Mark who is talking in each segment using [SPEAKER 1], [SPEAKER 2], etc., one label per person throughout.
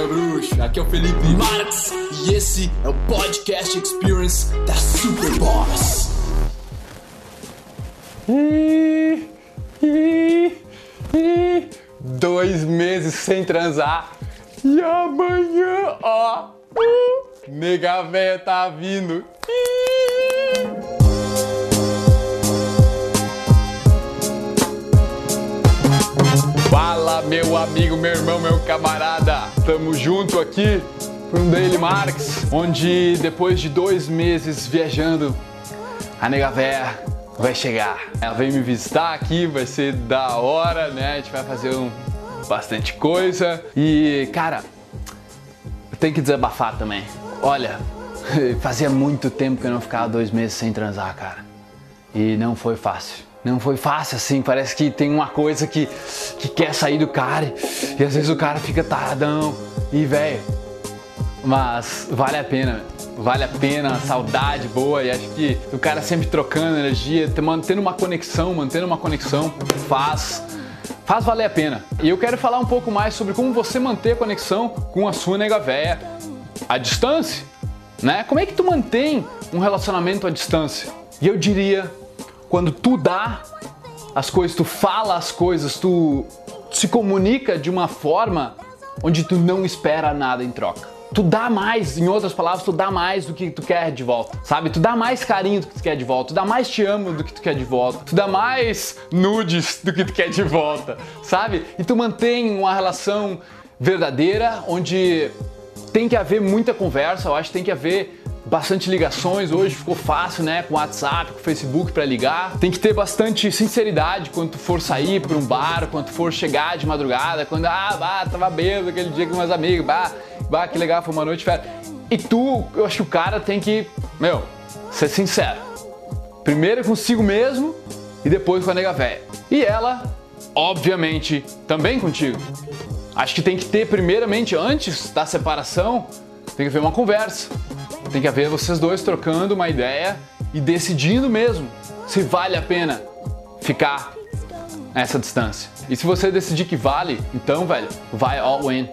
[SPEAKER 1] Aqui é o Felipe Marx e esse é o Podcast Experience da Super Boss.
[SPEAKER 2] Dois meses sem transar e amanhã, ó, nega véia tá vindo. Fala, meu amigo, meu irmão, meu camarada. Tamo junto aqui para um Daily Marks, onde depois de dois meses viajando, a nega véia vai chegar. Ela vem me visitar aqui, vai ser da hora, né? A gente vai fazer um, bastante coisa. E, cara, tenho que desabafar também. Olha, fazia muito tempo que eu não ficava dois meses sem transar, cara. E não foi fácil. Não foi fácil assim, parece que tem uma coisa que, que quer sair do cara e às vezes o cara fica taradão e velho. Mas vale a pena, vale a pena, saudade boa e acho que o cara sempre trocando energia, mantendo uma conexão, mantendo uma conexão faz faz valer a pena. E eu quero falar um pouco mais sobre como você manter a conexão com a sua nega véia à distância, né? Como é que tu mantém um relacionamento à distância? E eu diria quando tu dá as coisas, tu fala as coisas, tu se comunica de uma forma onde tu não espera nada em troca. Tu dá mais, em outras palavras, tu dá mais do que tu quer de volta, sabe? Tu dá mais carinho do que tu quer de volta, tu dá mais te amo do que tu quer de volta, tu dá mais nudes do que tu quer de volta, sabe? E tu mantém uma relação verdadeira onde tem que haver muita conversa, eu acho que tem que haver bastante ligações, hoje ficou fácil, né, com WhatsApp, com Facebook para ligar. Tem que ter bastante sinceridade quando for sair para um bar, quando for chegar de madrugada, quando ah, bah, tava bêbado aquele dia com meus amigos, bah, bah, que legal, foi uma noite festa. E tu, eu acho que o cara tem que, meu, ser sincero. Primeiro consigo mesmo e depois com a nega velha. E ela, obviamente, também contigo. Acho que tem que ter primeiramente antes da separação, tem que haver uma conversa tem que haver vocês dois trocando uma ideia e decidindo mesmo se vale a pena ficar nessa distância. E se você decidir que vale, então, velho, vai all in.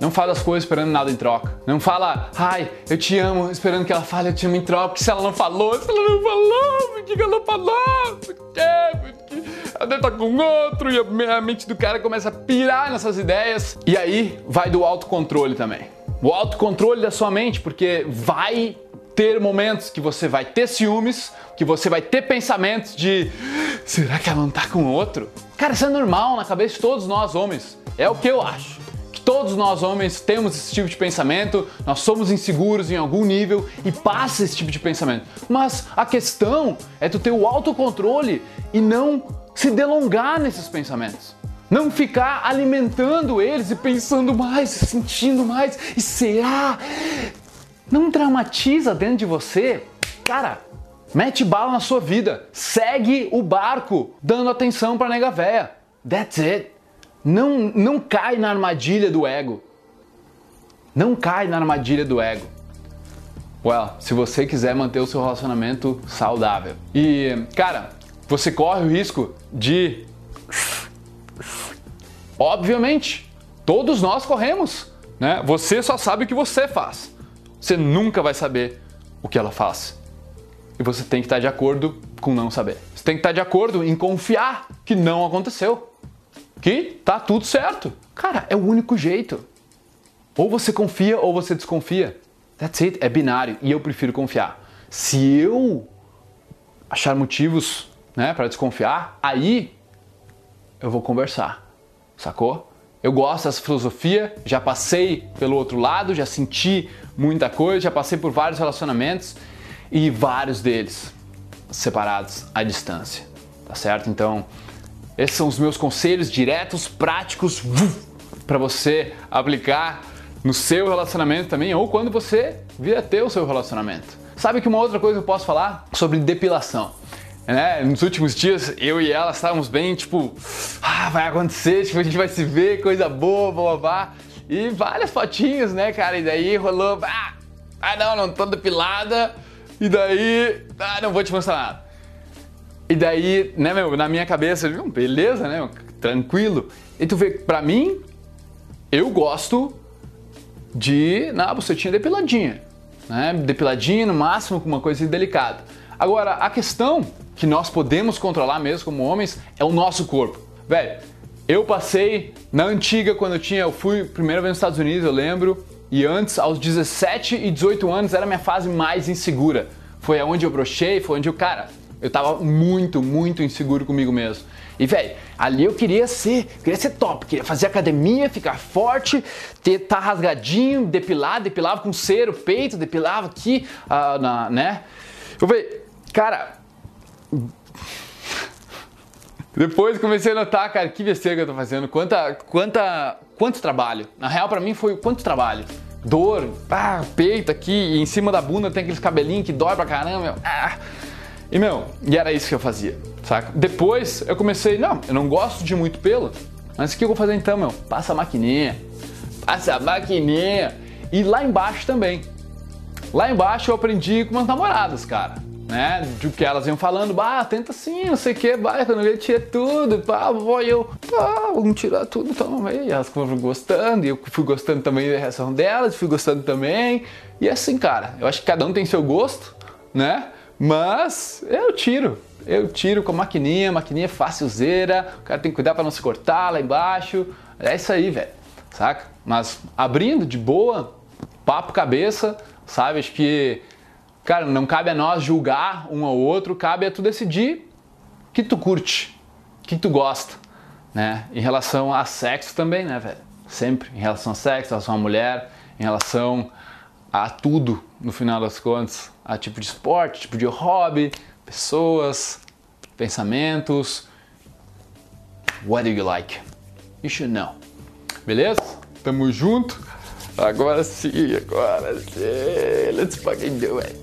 [SPEAKER 2] Não fala as coisas esperando nada em troca. Não fala, ai, eu te amo, esperando que ela fale eu te amo em troca. Porque se ela não falou, se ela não falou, me diga ela não falou, porque ela deve estar com outro e a mente do cara começa a pirar nessas ideias. E aí vai do autocontrole também o autocontrole da sua mente, porque vai ter momentos que você vai ter ciúmes, que você vai ter pensamentos de será que ela não tá com outro? Cara, isso é normal na cabeça de todos nós homens. É o que eu acho. Que todos nós homens temos esse tipo de pensamento, nós somos inseguros em algum nível e passa esse tipo de pensamento. Mas a questão é tu ter o autocontrole e não se delongar nesses pensamentos. Não ficar alimentando eles e pensando mais, sentindo mais. E será? Não dramatiza dentro de você? Cara, mete bala na sua vida. Segue o barco, dando atenção pra nega véia. That's it. Não, não cai na armadilha do ego. Não cai na armadilha do ego. Well, se você quiser manter o seu relacionamento saudável. E, cara, você corre o risco de Obviamente, todos nós corremos, né? Você só sabe o que você faz. Você nunca vai saber o que ela faz. E você tem que estar de acordo com não saber. Você tem que estar de acordo em confiar que não aconteceu. Que tá tudo certo. Cara, é o único jeito. Ou você confia ou você desconfia. That's it, é binário e eu prefiro confiar. Se eu achar motivos, né, para desconfiar, aí eu vou conversar sacou? Eu gosto dessa filosofia, já passei pelo outro lado, já senti muita coisa, já passei por vários relacionamentos e vários deles separados à distância, tá certo? Então, esses são os meus conselhos diretos, práticos, para você aplicar no seu relacionamento também ou quando você vir a ter o seu relacionamento. Sabe que uma outra coisa que eu posso falar sobre depilação? Né? Nos últimos dias, eu e ela estávamos bem, tipo, ah, vai acontecer, tipo, a gente vai se ver, coisa boa, blá blá blá. E várias fotinhos, né, cara? E daí rolou, ah, ah não, não tô depilada. E daí, ah, não vou te mostrar nada. E daí, né, meu, na minha cabeça, beleza, né, tranquilo. E tu vê, pra mim, eu gosto de na bucetinha depiladinha, né? Depiladinha no máximo com uma coisa delicada. Agora, a questão que nós podemos controlar mesmo como homens é o nosso corpo. Velho, eu passei na antiga quando eu tinha, eu fui primeira vez nos Estados Unidos, eu lembro, e antes, aos 17 e 18 anos, era a minha fase mais insegura. Foi aonde eu brochei, foi onde eu, cara, eu tava muito, muito inseguro comigo mesmo. E, velho, ali eu queria ser, queria ser top, queria fazer academia, ficar forte, ter, tá rasgadinho, depilar, depilava com cera peito, depilava aqui, uh, na, né? Eu falei, cara, depois comecei a notar, cara, que besteira que eu tô fazendo, quanta, quanta, quanto trabalho. Na real, para mim foi quanto trabalho. Dor, ah, peito aqui, e em cima da bunda tem aqueles cabelinhos que dói pra caramba, meu. Ah. E, meu, e era isso que eu fazia, saca? Depois eu comecei, não, eu não gosto de muito pelo, mas o que eu vou fazer então, meu? Passa a maquininha, passa a maquininha. E lá embaixo também. Lá embaixo eu aprendi com meus namoradas, cara né? De que elas iam falando, bah, tenta assim, não sei o que, bah, quando ele tira tudo, pá, vou eu, pá, vamos tirar tudo então. E elas foram gostando, e eu fui gostando também da reação delas, fui gostando também. E assim, cara, eu acho que cada um tem seu gosto, né? Mas eu tiro, eu tiro com a maquininha, maquininha facilzeira, o cara tem que cuidar para não se cortar lá embaixo. É isso aí, velho, saca? Mas abrindo de boa, papo cabeça, sabe? Acho que Cara, não cabe a nós julgar um ao outro, cabe a tu decidir que tu curte, que tu gosta, né? Em relação a sexo também, né, velho? Sempre em relação a sexo, em relação a mulher, em relação a tudo, no final das contas, a tipo de esporte, tipo de hobby, pessoas, pensamentos. What do you like? You should know. Beleza? Tamo junto. Agora sim, agora sim. Let's fucking do it